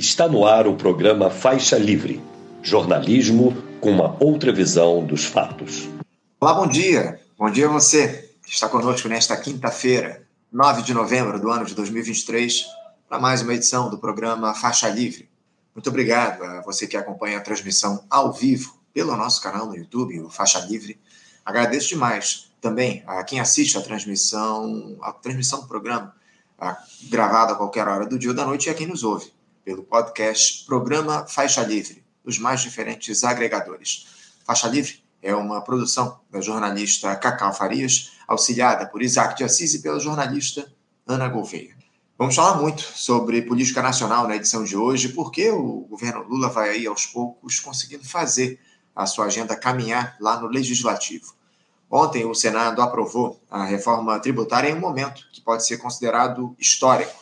Está no ar o programa Faixa Livre, jornalismo com uma outra visão dos fatos. Olá, bom dia. Bom dia a você que está conosco nesta quinta-feira, 9 de novembro do ano de 2023, para mais uma edição do programa Faixa Livre. Muito obrigado a você que acompanha a transmissão ao vivo pelo nosso canal no YouTube, o Faixa Livre. Agradeço demais também a quem assiste a transmissão, a transmissão do programa, gravada a qualquer hora do dia ou da noite, e a quem nos ouve pelo podcast Programa Faixa Livre, dos mais diferentes agregadores. Faixa Livre é uma produção da jornalista Cacau Farias, auxiliada por Isaac de Assis e pela jornalista Ana Gouveia. Vamos falar muito sobre política nacional na edição de hoje, porque o governo Lula vai aí aos poucos conseguindo fazer a sua agenda caminhar lá no legislativo. Ontem o Senado aprovou a reforma tributária em um momento que pode ser considerado histórico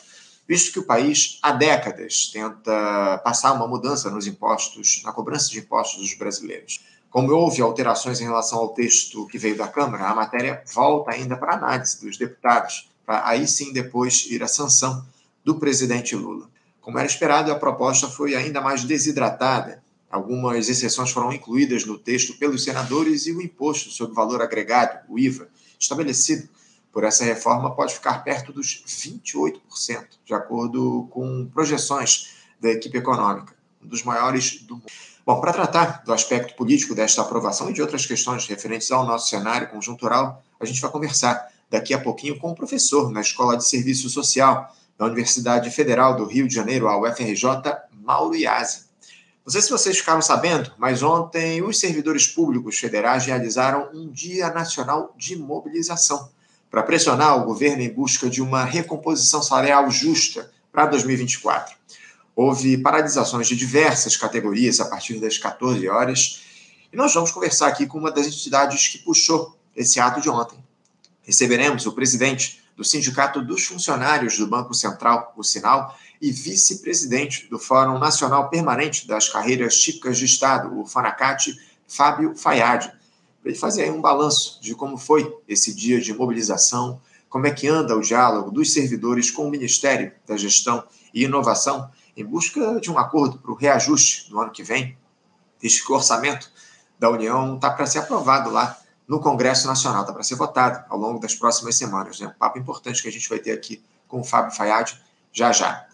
visto que o país há décadas tenta passar uma mudança nos impostos, na cobrança de impostos dos brasileiros. Como houve alterações em relação ao texto que veio da Câmara, a matéria volta ainda para análise dos deputados, para aí sim depois ir à sanção do presidente Lula. Como era esperado, a proposta foi ainda mais desidratada. Algumas exceções foram incluídas no texto pelos senadores e o imposto sobre valor agregado, o IVA, estabelecido por essa reforma pode ficar perto dos 28%, de acordo com projeções da equipe econômica, um dos maiores do mundo. Bom, para tratar do aspecto político desta aprovação e de outras questões referentes ao nosso cenário conjuntural, a gente vai conversar daqui a pouquinho com o um professor na Escola de Serviço Social da Universidade Federal do Rio de Janeiro, a UFRJ, Mauro Iazzi. Não sei se vocês ficaram sabendo, mas ontem os servidores públicos federais realizaram um Dia Nacional de Mobilização para pressionar o governo em busca de uma recomposição salarial justa para 2024. Houve paralisações de diversas categorias a partir das 14 horas e nós vamos conversar aqui com uma das entidades que puxou esse ato de ontem. Receberemos o presidente do Sindicato dos Funcionários do Banco Central, o Sinal, e vice-presidente do Fórum Nacional Permanente das Carreiras Típicas de Estado, o FANACAT, Fábio Fayad para ele fazer aí um balanço de como foi esse dia de mobilização, como é que anda o diálogo dos servidores com o Ministério da Gestão e Inovação em busca de um acordo para o reajuste no ano que vem, visto que o orçamento da União está para ser aprovado lá no Congresso Nacional, está para ser votado ao longo das próximas semanas. Né? Um papo importante que a gente vai ter aqui com o Fábio Fayad já já.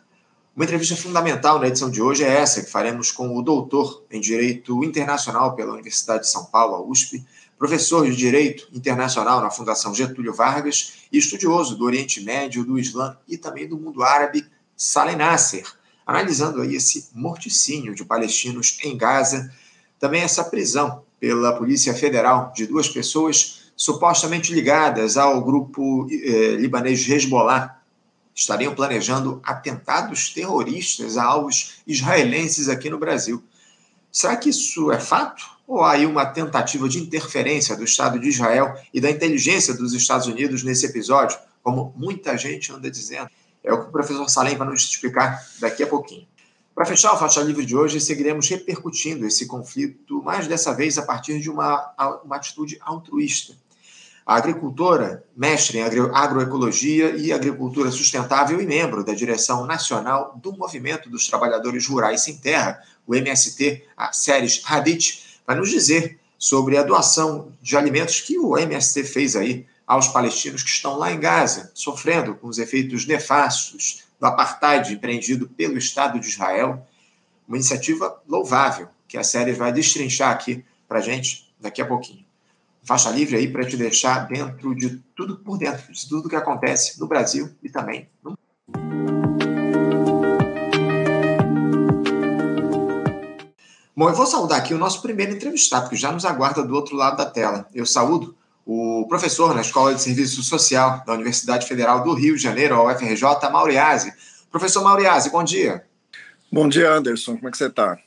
Uma entrevista fundamental na edição de hoje é essa, que faremos com o doutor em Direito Internacional pela Universidade de São Paulo, a USP, professor de Direito Internacional na Fundação Getúlio Vargas e estudioso do Oriente Médio, do Islã e também do mundo árabe, Saleh Nasser, analisando aí esse morticínio de palestinos em Gaza, também essa prisão pela Polícia Federal de duas pessoas supostamente ligadas ao grupo eh, libanês Hezbollah, estariam planejando atentados terroristas a alvos israelenses aqui no Brasil. Será que isso é fato? Ou há aí uma tentativa de interferência do Estado de Israel e da inteligência dos Estados Unidos nesse episódio, como muita gente anda dizendo? É o que o professor Salem vai nos explicar daqui a pouquinho. Para fechar o Faixa Livre de hoje, seguiremos repercutindo esse conflito, mais dessa vez a partir de uma, uma atitude altruísta a agricultora, mestre em agroecologia e agricultura sustentável e membro da direção nacional do Movimento dos Trabalhadores Rurais Sem Terra, o MST, a Séries Hadith, vai nos dizer sobre a doação de alimentos que o MST fez aí aos palestinos que estão lá em Gaza, sofrendo com os efeitos nefastos do apartheid empreendido pelo Estado de Israel. Uma iniciativa louvável que a série vai destrinchar aqui para gente daqui a pouquinho faixa livre aí para te deixar dentro de tudo por dentro, de tudo que acontece no Brasil e também no Bom, eu vou saudar aqui o nosso primeiro entrevistado, que já nos aguarda do outro lado da tela. Eu saúdo o professor na Escola de Serviço Social da Universidade Federal do Rio de Janeiro, a UFRJ, Mauriase. Professor Mauriase, bom dia. Bom dia, Anderson. Como é que você está?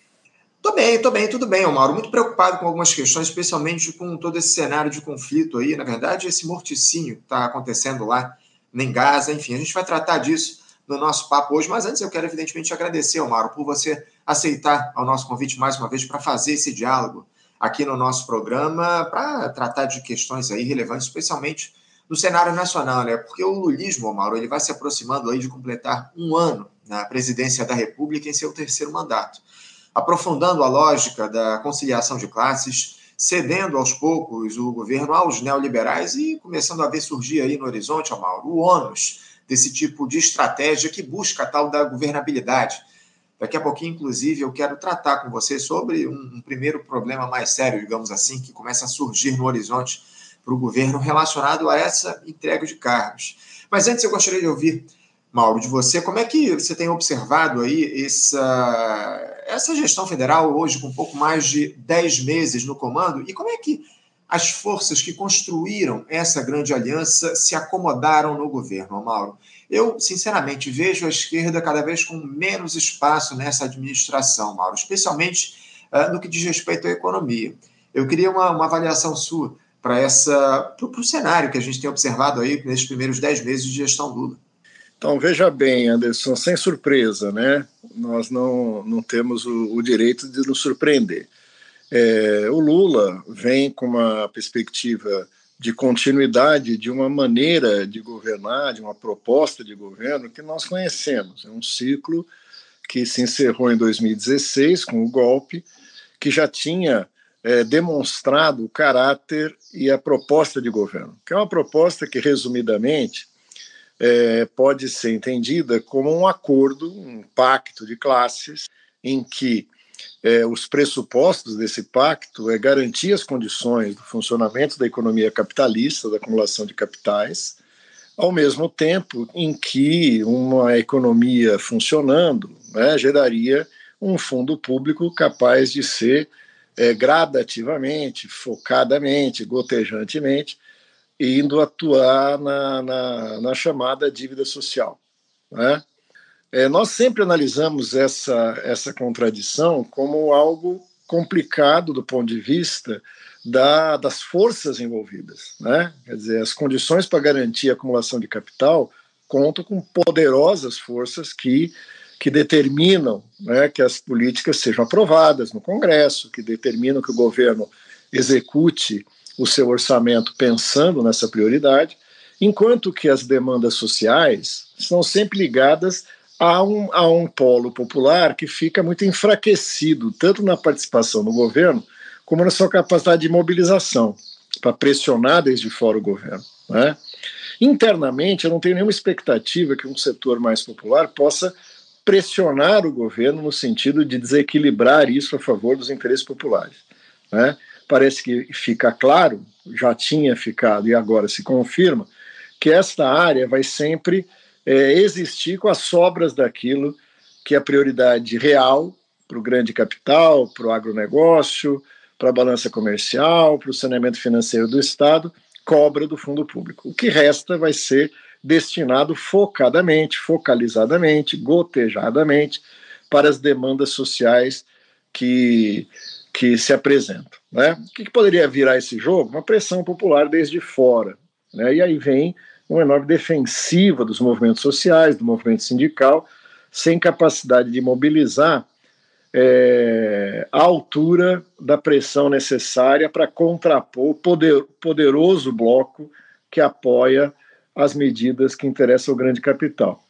Tô bem, tô bem, tudo bem, Mauro. Muito preocupado com algumas questões, especialmente com todo esse cenário de conflito aí. Na verdade, esse morticínio que está acontecendo lá em Gaza. Enfim, a gente vai tratar disso no nosso papo hoje. Mas antes, eu quero, evidentemente, agradecer, Mauro, por você aceitar o nosso convite mais uma vez para fazer esse diálogo aqui no nosso programa, para tratar de questões aí relevantes, especialmente no cenário nacional, né? Porque o lulismo, Mauro, ele vai se aproximando aí de completar um ano na presidência da República em seu terceiro mandato, aprofundando a lógica da conciliação de classes, cedendo aos poucos o governo aos neoliberais e começando a ver surgir aí no horizonte, Amauro, o ônus desse tipo de estratégia que busca a tal da governabilidade. Daqui a pouquinho, inclusive, eu quero tratar com você sobre um, um primeiro problema mais sério, digamos assim, que começa a surgir no horizonte para o governo relacionado a essa entrega de cargos. Mas antes eu gostaria de ouvir Mauro, de você. Como é que você tem observado aí essa, essa gestão federal hoje com um pouco mais de 10 meses no comando? E como é que as forças que construíram essa grande aliança se acomodaram no governo, Mauro? Eu, sinceramente, vejo a esquerda cada vez com menos espaço nessa administração, Mauro, especialmente uh, no que diz respeito à economia. Eu queria uma, uma avaliação sua para o cenário que a gente tem observado aí nesses primeiros 10 meses de gestão Lula. Então, veja bem, Anderson, sem surpresa, né? Nós não, não temos o, o direito de nos surpreender. É, o Lula vem com uma perspectiva de continuidade de uma maneira de governar, de uma proposta de governo que nós conhecemos. É um ciclo que se encerrou em 2016 com o golpe, que já tinha é, demonstrado o caráter e a proposta de governo, que é uma proposta que, resumidamente, é, pode ser entendida como um acordo, um pacto de classes, em que é, os pressupostos desse pacto é garantir as condições do funcionamento da economia capitalista, da acumulação de capitais, ao mesmo tempo em que uma economia funcionando né, geraria um fundo público capaz de ser é, gradativamente, focadamente, gotejantemente, indo atuar na, na, na chamada dívida social. Né? É, nós sempre analisamos essa, essa contradição como algo complicado do ponto de vista da, das forças envolvidas. Né? Quer dizer, as condições para garantir a acumulação de capital contam com poderosas forças que, que determinam né, que as políticas sejam aprovadas no Congresso, que determinam que o governo execute o seu orçamento pensando nessa prioridade, enquanto que as demandas sociais são sempre ligadas a um, a um polo popular que fica muito enfraquecido, tanto na participação no governo, como na sua capacidade de mobilização, para pressionar desde fora o governo. Né? Internamente, eu não tenho nenhuma expectativa que um setor mais popular possa pressionar o governo no sentido de desequilibrar isso a favor dos interesses populares. Né? parece que fica claro, já tinha ficado e agora se confirma, que esta área vai sempre é, existir com as sobras daquilo que é prioridade real para o grande capital, para o agronegócio, para a balança comercial, para o saneamento financeiro do Estado, cobra do fundo público. O que resta vai ser destinado focadamente, focalizadamente, gotejadamente para as demandas sociais que que se apresentam. Né? O que, que poderia virar esse jogo? Uma pressão popular desde fora. Né? E aí vem uma enorme defensiva dos movimentos sociais, do movimento sindical, sem capacidade de mobilizar é, a altura da pressão necessária para contrapor o poder, poderoso bloco que apoia as medidas que interessam ao grande capital.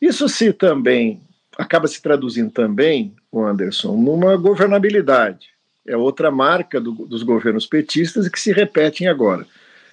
Isso se também acaba se traduzindo também, o Anderson, numa governabilidade é outra marca do, dos governos petistas e que se repetem agora.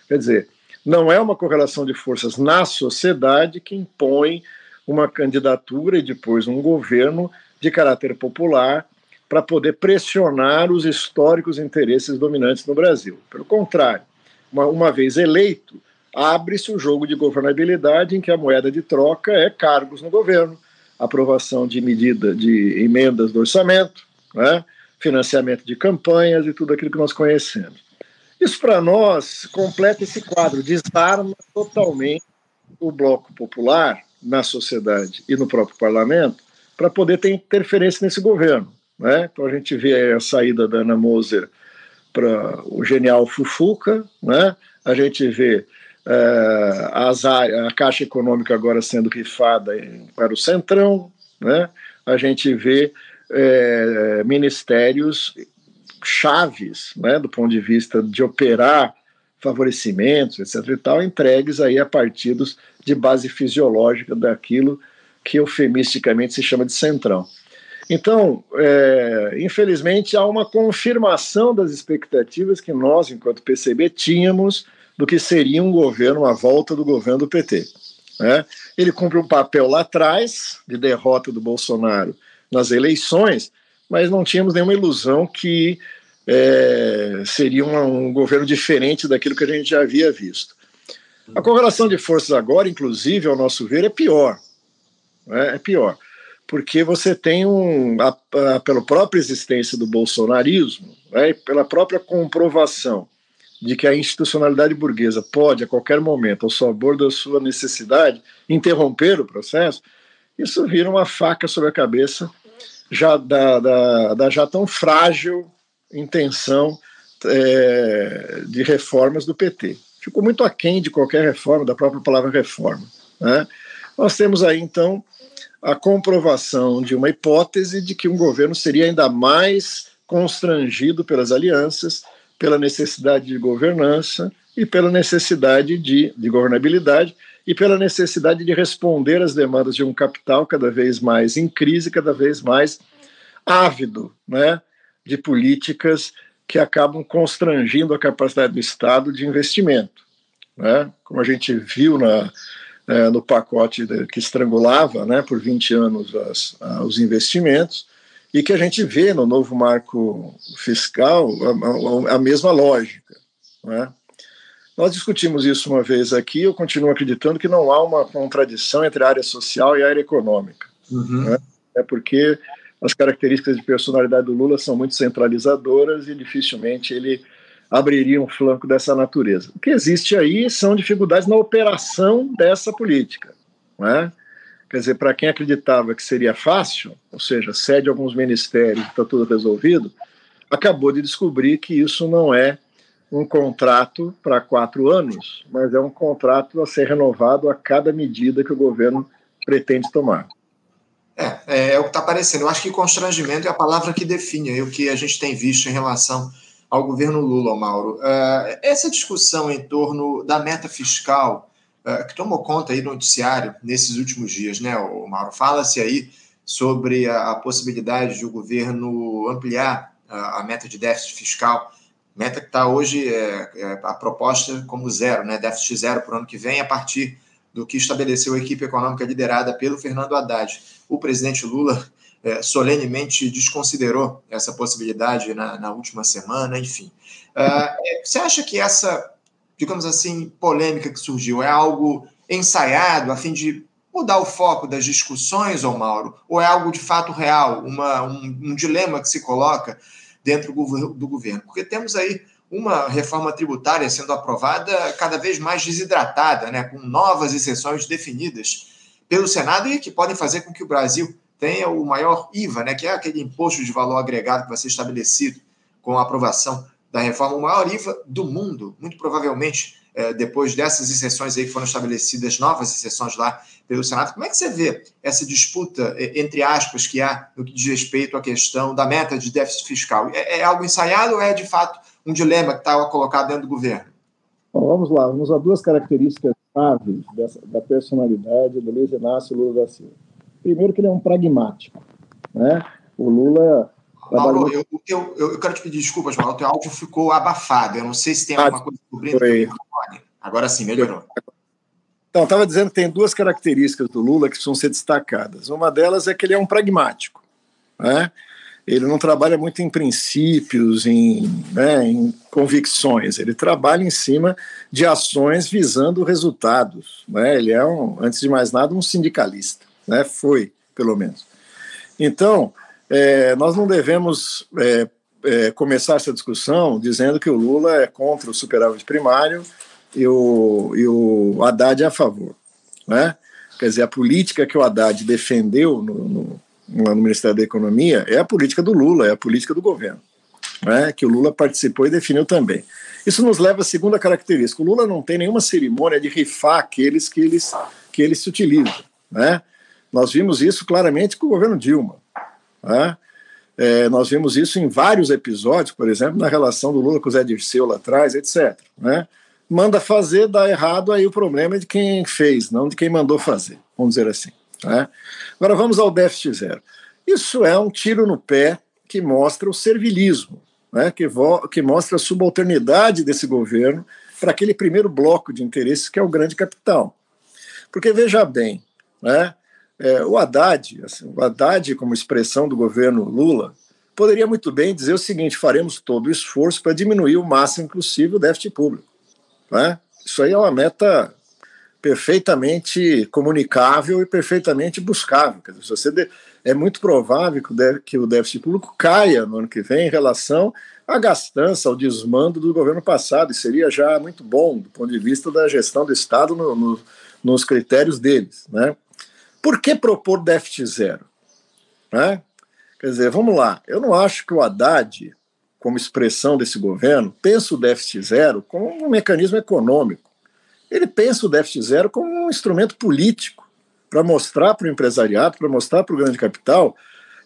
Quer dizer, não é uma correlação de forças na sociedade que impõe uma candidatura e depois um governo de caráter popular para poder pressionar os históricos interesses dominantes no Brasil. Pelo contrário, uma, uma vez eleito, abre-se o jogo de governabilidade em que a moeda de troca é cargos no governo, aprovação de medida de emendas do orçamento, né? financiamento de campanhas e tudo aquilo que nós conhecemos. Isso, para nós, completa esse quadro, desarma totalmente o bloco popular na sociedade e no próprio parlamento para poder ter interferência nesse governo. Né? Então, a gente vê a saída da Ana Moser para o genial Fufuca, né? a gente vê é, as, a Caixa Econômica agora sendo rifada para o Centrão, né? a gente vê é, ministérios chaves, né, do ponto de vista de operar favorecimentos, etc. e tal, entregues aí a partidos de base fisiológica daquilo que eufemisticamente se chama de centrão. Então, é, infelizmente, há uma confirmação das expectativas que nós, enquanto PCB, tínhamos do que seria um governo, a volta do governo do PT. Né? Ele cumpre um papel lá atrás, de derrota do Bolsonaro nas eleições, mas não tínhamos nenhuma ilusão que é, seria um, um governo diferente daquilo que a gente já havia visto. A correlação de forças agora, inclusive, ao nosso ver, é pior. Né? É pior. Porque você tem um, a, a, pela própria existência do bolsonarismo, né, pela própria comprovação de que a institucionalidade burguesa pode, a qualquer momento, ao sabor da sua necessidade, interromper o processo, isso vira uma faca sobre a cabeça já da, da, da já tão frágil intenção é, de reformas do PT. Ficou muito aquém de qualquer reforma, da própria palavra reforma. Né? Nós temos aí, então, a comprovação de uma hipótese de que um governo seria ainda mais constrangido pelas alianças pela necessidade de governança e pela necessidade de, de governabilidade e pela necessidade de responder às demandas de um capital cada vez mais em crise, cada vez mais ávido né, de políticas que acabam constrangindo a capacidade do Estado de investimento. Né? Como a gente viu na, é, no pacote de, que estrangulava né, por 20 anos as, os investimentos, e que a gente vê no novo marco fiscal a, a, a mesma lógica. Né? Nós discutimos isso uma vez aqui, eu continuo acreditando que não há uma contradição entre a área social e a área econômica. Uhum. Né? É porque as características de personalidade do Lula são muito centralizadoras e dificilmente ele abriria um flanco dessa natureza. O que existe aí são dificuldades na operação dessa política. Né? Quer dizer, para quem acreditava que seria fácil, ou seja, cede alguns ministérios, está tudo resolvido, acabou de descobrir que isso não é um contrato para quatro anos, mas é um contrato a ser renovado a cada medida que o governo pretende tomar. É, é, é o que está aparecendo. Eu acho que constrangimento é a palavra que define o que a gente tem visto em relação ao governo Lula, Mauro. Uh, essa discussão em torno da meta fiscal uh, que tomou conta aí do noticiário nesses últimos dias, né, Mauro? Fala-se aí sobre a, a, possibilidade de o governo ampliar a, a meta de déficit fiscal, meta que está hoje, é, é, a proposta como zero, né, déficit zero para o ano que vem, a partir do que estabeleceu a equipe econômica liderada pelo Fernando Haddad. O presidente Lula é, solenemente desconsiderou essa possibilidade na, na última semana, enfim. Uh, você acha que essa digamos assim, polêmica que surgiu? É algo ensaiado a fim de mudar o foco das discussões, ô Mauro? Ou é algo de fato real, uma, um, um dilema que se coloca dentro do governo? Porque temos aí uma reforma tributária sendo aprovada cada vez mais desidratada, né, com novas exceções definidas pelo Senado e que podem fazer com que o Brasil tenha o maior IVA, né, que é aquele imposto de valor agregado que vai ser estabelecido com a aprovação da reforma, o maior IVA do mundo, muito provavelmente é, depois dessas exceções aí que foram estabelecidas, novas exceções lá pelo Senado. Como é que você vê essa disputa, é, entre aspas, que há no que diz respeito à questão da meta de déficit fiscal? É, é algo ensaiado ou é, de fato, um dilema que está colocado dentro do governo? Bom, vamos lá, vamos a duas características chaves da personalidade do Luiz Inácio Lula da Silva. Primeiro que ele é um pragmático. Né? O Lula Mauro, eu, eu, eu, quero te pedir desculpas, Mauro, o teu áudio ficou abafado. Eu não sei se tem alguma coisa cobrindo. Agora sim, melhorou. Então, estava dizendo que tem duas características do Lula que precisam ser destacadas. Uma delas é que ele é um pragmático. Né? Ele não trabalha muito em princípios, em, né, em convicções. Ele trabalha em cima de ações visando resultados. Né? Ele é, um, antes de mais nada, um sindicalista. Né? Foi, pelo menos. Então, é, nós não devemos é, é, começar essa discussão dizendo que o Lula é contra o superávit primário e o, e o Haddad é a favor. Né? Quer dizer, a política que o Haddad defendeu no, no, no Ministério da Economia é a política do Lula, é a política do governo, né? que o Lula participou e definiu também. Isso nos leva à segunda característica. O Lula não tem nenhuma cerimônia de rifar aqueles que eles, que eles se utilizam. Né? Nós vimos isso claramente com o governo Dilma. Né? É, nós vimos isso em vários episódios, por exemplo, na relação do Lula com o Zé Dirceu lá atrás, etc. Né? Manda fazer, dá errado, aí o problema é de quem fez, não de quem mandou fazer, vamos dizer assim. Né? Agora vamos ao déficit zero. Isso é um tiro no pé que mostra o servilismo, né? que, que mostra a subalternidade desse governo para aquele primeiro bloco de interesses que é o grande capital. Porque veja bem, né? É, o Haddad, assim, o Haddad, como expressão do governo Lula, poderia muito bem dizer o seguinte: faremos todo o esforço para diminuir o máximo possível o déficit público. Né? Isso aí é uma meta perfeitamente comunicável e perfeitamente buscável. Quer dizer, você de, é muito provável que o déficit público caia no ano que vem em relação à gastança, ao desmando do governo passado, e seria já muito bom do ponto de vista da gestão do Estado no, no, nos critérios deles. Né? Por que propor déficit zero? Né? Quer dizer, vamos lá, eu não acho que o Haddad, como expressão desse governo, pensa o déficit zero como um mecanismo econômico. Ele pensa o déficit zero como um instrumento político para mostrar para o empresariado, para mostrar para o grande capital,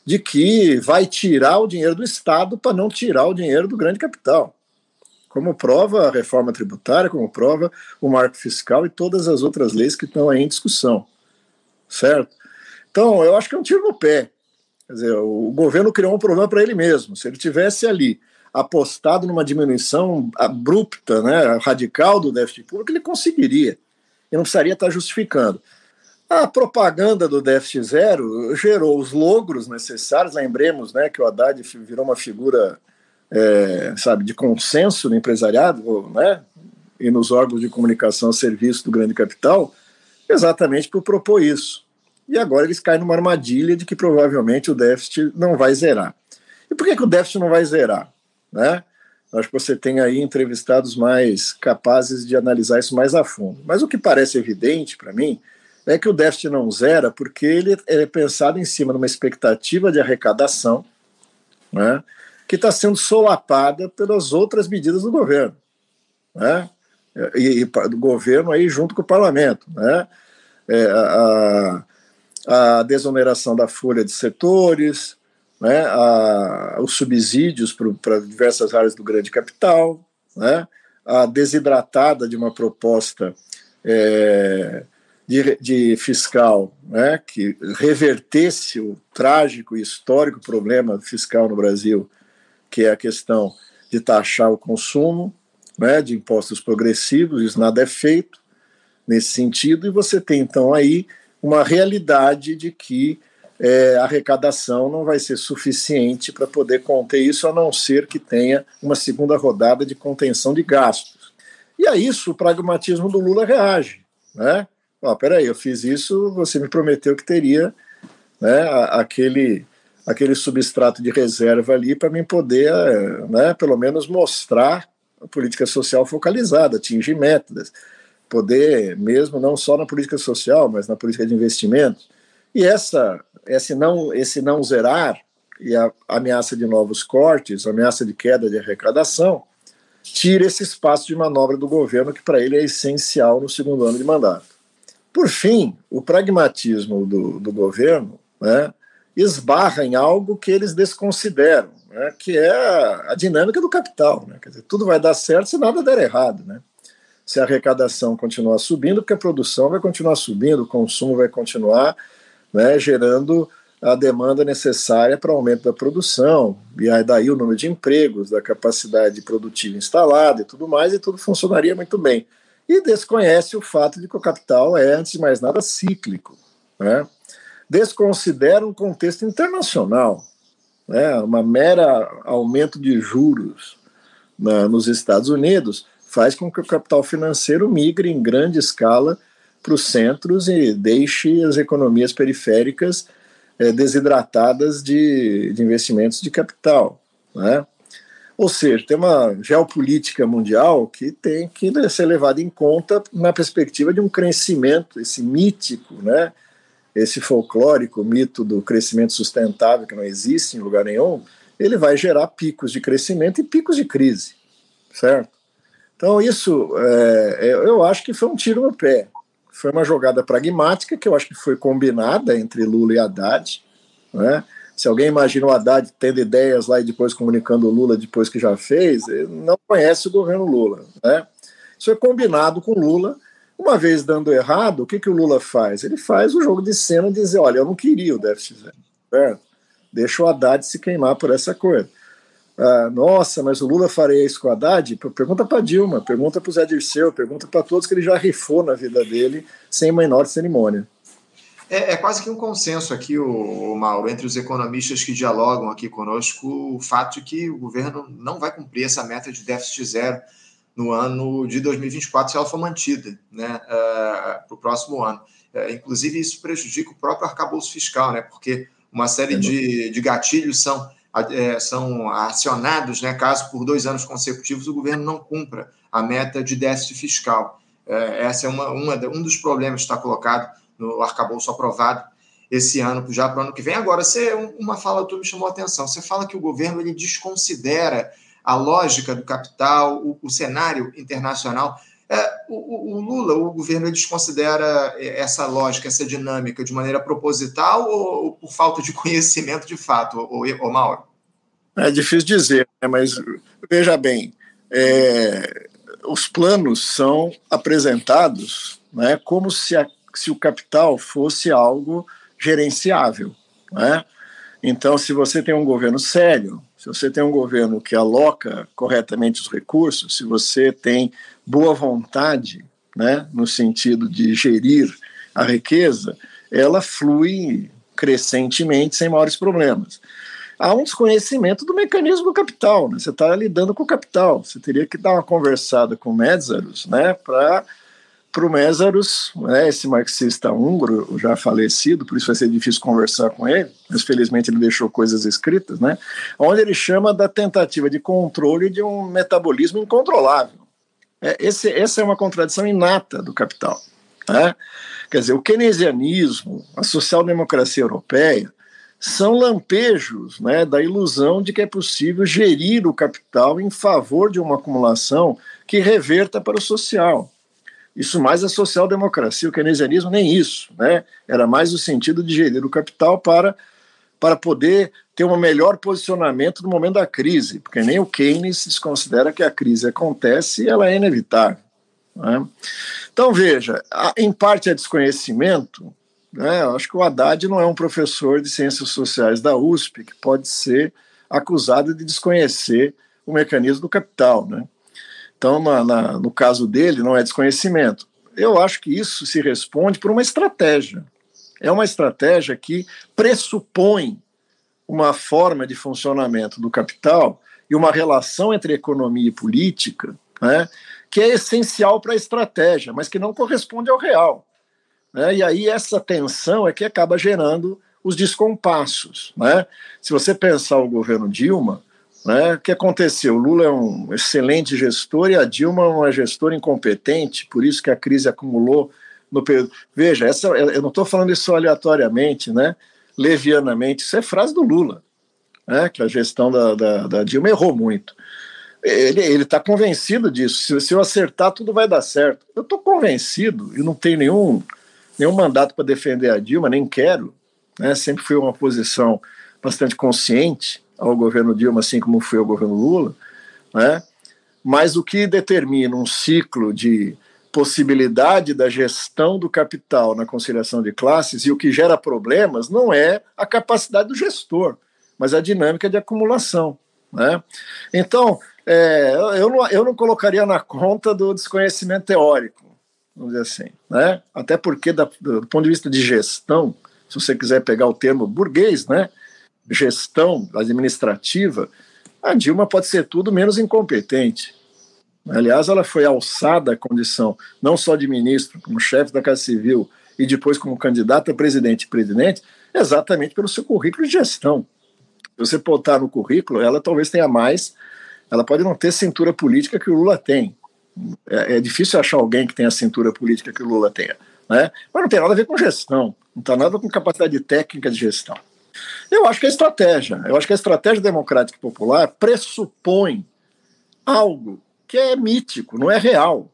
de que vai tirar o dinheiro do Estado para não tirar o dinheiro do grande capital. Como prova a reforma tributária, como prova o marco fiscal e todas as outras leis que estão aí em discussão certo? Então, eu acho que é um tiro no pé. Quer dizer, o governo criou um problema para ele mesmo. Se ele tivesse ali apostado numa diminuição abrupta, né, radical do déficit público, ele conseguiria. E não precisaria estar justificando. A propaganda do déficit zero gerou os logros necessários. Lembremos né, que o Haddad virou uma figura é, sabe, de consenso no empresariado né, e nos órgãos de comunicação a serviço do grande capital exatamente por propor isso. E agora eles caem numa armadilha de que provavelmente o déficit não vai zerar. E por que, que o déficit não vai zerar? Né? Acho que você tem aí entrevistados mais capazes de analisar isso mais a fundo. Mas o que parece evidente para mim é que o déficit não zera porque ele é pensado em cima de uma expectativa de arrecadação né, que está sendo solapada pelas outras medidas do governo. Né? e, e do governo aí junto com o parlamento, né? É, a, a desoneração da folha de setores, né? A, os subsídios para diversas áreas do grande capital, né? A desidratada de uma proposta é, de, de, fiscal, né? Que revertesse o trágico e histórico problema fiscal no Brasil, que é a questão de taxar o consumo, né, de impostos progressivos, isso nada é feito nesse sentido, e você tem então aí uma realidade de que é, a arrecadação não vai ser suficiente para poder conter isso, a não ser que tenha uma segunda rodada de contenção de gastos. E a isso o pragmatismo do Lula reage. Né? Ó, peraí, eu fiz isso, você me prometeu que teria né, aquele, aquele substrato de reserva ali para mim poder, né, pelo menos, mostrar a política social focalizada, atingir metas, poder mesmo não só na política social, mas na política de investimentos. E essa, esse não, esse não zerar e a ameaça de novos cortes, a ameaça de queda de arrecadação, tira esse espaço de manobra do governo que para ele é essencial no segundo ano de mandato. Por fim, o pragmatismo do, do governo né, esbarra em algo que eles desconsideram, né, que é a, dinâmica do capital. Né? Quer dizer, tudo vai dar certo se nada der errado. Né? Se a arrecadação continuar subindo, porque a produção vai continuar subindo, o consumo vai continuar né, gerando a demanda necessária para o aumento da produção, e aí daí o número de empregos, da capacidade produtiva instalada e tudo mais, e tudo funcionaria muito bem. E desconhece o fato de que o capital é, antes de mais nada, cíclico. Né? Desconsidera um contexto internacional né, uma mera aumento de juros na, nos Estados Unidos faz com que o capital financeiro migre em grande escala para os centros e deixe as economias periféricas é, desidratadas de, de, investimentos de capital. Né? Ou seja, tem uma geopolítica mundial que tem que ser levada em conta na perspectiva de um crescimento, esse mítico, né, esse folclórico mito do crescimento sustentável que não existe em lugar nenhum, ele vai gerar picos de crescimento e picos de crise, certo? Então isso, é, eu acho que foi um tiro no pé. Foi uma jogada pragmática que eu acho que foi combinada entre Lula e Haddad, né? Se alguém imagina o Haddad tendo ideias lá e depois comunicando o Lula depois que já fez, não conhece o governo Lula, né? Isso foi combinado com Lula Uma vez dando errado, o que, que o Lula faz? Ele faz o jogo de cena e dizer: olha, eu não queria o déficit zero. Certo? Deixa o Haddad se queimar por essa coisa. Ah, nossa, mas o Lula faria isso com o Haddad? Pergunta para Dilma, pergunta para o Zé Dirceu, pergunta para todos que ele já rifou na vida dele sem menor cerimônia. É, é, quase que um consenso aqui, o, o Mauro, entre os economistas que dialogam aqui conosco, o fato de que o governo não vai cumprir essa meta de déficit zero no ano de 2024, se ela for mantida né, uh, ah, para o próximo ano. Uh, inclusive, isso prejudica o próprio arcabouço fiscal, né, porque uma série de, de gatilhos são, é, são acionados né, caso por dois anos consecutivos o governo não cumpra a meta de déficit fiscal. É, essa é uma, uma, um dos problemas que está colocado no arcabouço aprovado esse ano, já para o ano que vem. Agora, você, uma fala tua me chamou a atenção. Você fala que o governo ele desconsidera a lógica do capital, o, o cenário internacional. É, o, o, Lula, o governo, ele desconsidera essa lógica, essa dinâmica de maneira proposital ou, ou por falta de conhecimento de fato, ou, ou Mauro? É difícil dizer, né? mas veja bem, é, os planos são apresentados né, como se a se o capital fosse algo gerenciável. Né? Então, se você tem um governo sério, se você tem um governo que aloca corretamente os recursos, se você tem boa vontade, né, no sentido de gerir a riqueza, ela flui crescentemente sem maiores problemas. Há um desconhecimento do mecanismo do capital, né? você está lidando com o capital, você teria que dar uma conversada com o Mésaros né, para o Mésaros, né, esse marxista húngaro, já falecido, por isso vai ser difícil conversar com ele, mas felizmente ele deixou coisas escritas, né, onde ele chama da tentativa de controle de um metabolismo incontrolável. É, esse, essa é uma contradição inata do capital. Né? Quer dizer, o keynesianismo, a social-democracia europeia, são lampejos né, da ilusão de que é possível gerir o capital em favor de uma acumulação que reverta para o social. Isso mais a social-democracia, o keynesianismo nem isso, né? Era mais o sentido de gerir o capital para, para poder ter um melhor posicionamento no momento da crise, porque nem o Keynes considera que a crise acontece e ela é inevitável. Né? Então, veja, em parte é desconhecimento, né? Eu acho que o Haddad não é um professor de ciências sociais da USP que pode ser acusado de desconhecer o mecanismo do capital, né? Então, na, na, no caso dele, não é desconhecimento. Eu acho que isso se responde por uma estratégia. É uma estratégia que pressupõe uma forma de funcionamento do capital e uma relação entre economia e política né, que é essencial para a estratégia, mas que não corresponde ao real. Né? E aí essa tensão é que acaba gerando os descompassos. Né? Se você pensar o governo Dilma, né? O que aconteceu? O Lula é um excelente gestor e a Dilma é uma gestora incompetente, por isso que a crise acumulou no período. Veja, essa, eu não estou falando isso aleatoriamente, né? levianamente, isso é frase do Lula, né? que a gestão da, da, da Dilma errou muito. Ele está convencido disso. Se, se, eu acertar, tudo vai dar certo. Eu estou convencido e não tenho nenhum, nenhum mandato para defender a Dilma, nem quero. Né? Sempre fui uma posição bastante consciente ao governo Dilma, assim como foi ao governo Lula, né? mas o que determina um ciclo de possibilidade da gestão do capital na conciliação de classes e o que gera problemas não é a capacidade do gestor, mas a dinâmica de acumulação. Né? Então, é, eu, não, eu não colocaria na conta do desconhecimento teórico, vamos dizer assim. Né? Até porque, da, do ponto de vista de gestão, se você quiser pegar o termo burguês, né? gestão administrativa, a Dilma pode ser tudo menos incompetente. Aliás, ela foi alçada à condição não só de ministro, como chefe da Casa Civil e depois como candidata a presidente e presidente, exatamente pelo seu currículo de gestão. Se você botar no currículo, ela talvez tenha mais, ela pode não ter cintura política que o Lula tem. É, é difícil achar alguém que tenha a cintura política que o Lula tenha. Né? Mas não tem nada a ver com gestão, não tem nada com capacidade técnica de gestão. Eu acho que é estratégia. Eu acho que a estratégia democrática e popular pressupõe algo que é mítico, não é real,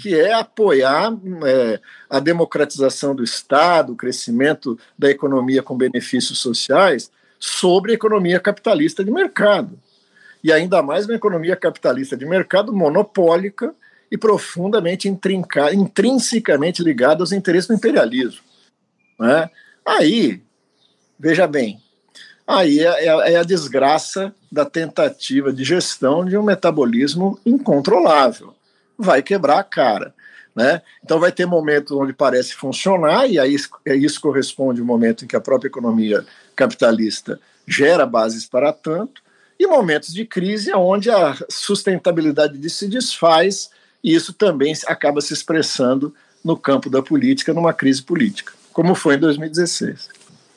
que é apoiar é, a democratização do Estado, o crescimento da economia com benefícios sociais sobre a economia capitalista de mercado. E ainda mais uma economia capitalista de mercado monopólica e profundamente intrinsecamente ligado aos interesses do imperialismo. Né? Aí, veja bem, aí é, é, é, a desgraça da tentativa de gestão de um metabolismo incontrolável. Vai quebrar a cara. Né? Então vai ter momentos onde parece funcionar, e aí isso corresponde ao momento em que a própria economia capitalista gera bases para tanto, e momentos de crise onde a sustentabilidade disso se desfaz, e isso também acaba se expressando no campo da política, numa crise política, como foi em 2016.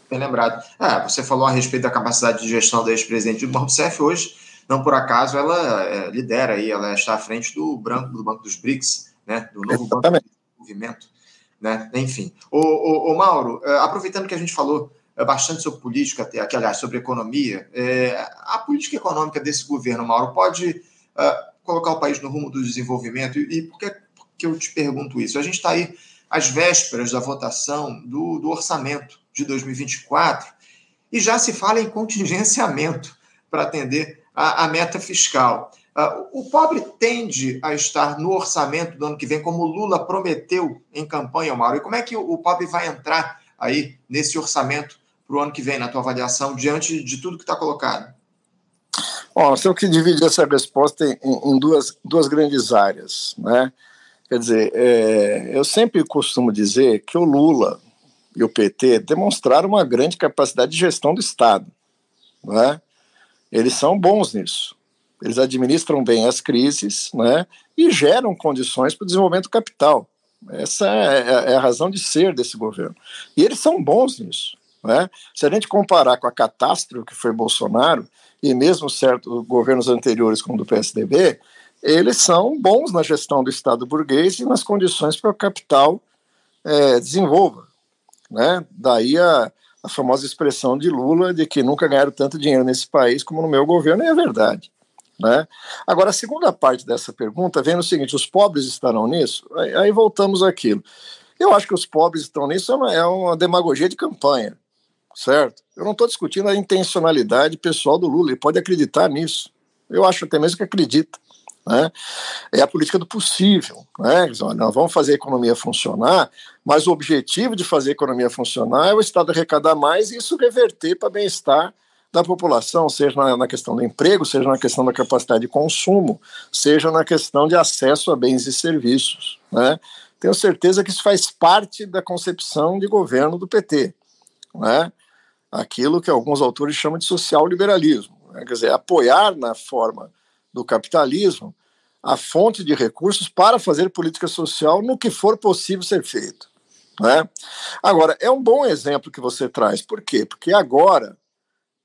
Bem lembrado. É, você falou a respeito da capacidade de gestão do ex-presidente Dilma Rousseff, hoje, não por acaso, ela é, lidera aí, ela está à frente do, branco, do Banco dos BRICS, né, do novo Exatamente. Banco de Desenvolvimento. Né? Enfim. O, o, o Mauro, eh, aproveitando que a gente falou bastante sobre política, aqui, aliás, sobre economia, é, a política econômica desse governo, Mauro, pode uh, colocar o país no rumo do desenvolvimento? E, e por que, que eu te pergunto isso? A gente está aí às vésperas da votação do, do orçamento de 2024 e já se fala em contingenciamento para atender a, a meta fiscal. Uh, o pobre tende a estar no orçamento do ano que vem, como Lula prometeu em campanha, Mauro. E como é que o, o pobre vai entrar aí nesse orçamento para o ano que vem, na tua avaliação, diante de tudo que está colocado? Bom, nós temos que dividir essa resposta em, em duas, duas grandes áreas. Né? Quer dizer, é, eu sempre costumo dizer que o Lula e o PT demonstraram uma grande capacidade de gestão do Estado. Né? Eles são bons nisso. Eles administram bem as crises né, e geram condições para o desenvolvimento capital. Essa é, é, é, a razão de ser desse governo. E eles são bons nisso. Né? Se a gente comparar com a catástrofe que foi Bolsonaro, e mesmo certos governos anteriores, como do PSDB, eles são bons na gestão do Estado burguês e nas condições para o capital é, desenvolva. Né? Daí a, a famosa expressão de Lula de que nunca ganharam tanto dinheiro nesse país como no meu governo, e é verdade. Né? Agora, a segunda parte dessa pergunta vem no seguinte: os pobres estarão nisso? Aí, aí voltamos àquilo. Eu acho que os pobres estão nisso, é uma, é uma demagogia de campanha, certo? Eu não estou discutindo a intencionalidade pessoal do Lula, ele pode acreditar nisso. Eu acho até mesmo que acredita. Né? É a política do possível. Né? Nós vamos fazer a economia funcionar, mas o objetivo de fazer a economia funcionar é o Estado arrecadar mais e isso reverter para bem-estar da população, seja na, questão do emprego, seja na questão da capacidade de consumo, seja na questão de acesso a bens e serviços. Né? Tenho certeza que isso faz parte da concepção de governo do PT. Né? Aquilo que alguns autores chamam de social liberalismo. Né? Quer dizer, apoiar na forma do capitalismo a fonte de recursos para fazer política social no que for possível ser feito. Né? Agora, é um bom exemplo que você traz. Por quê? Porque agora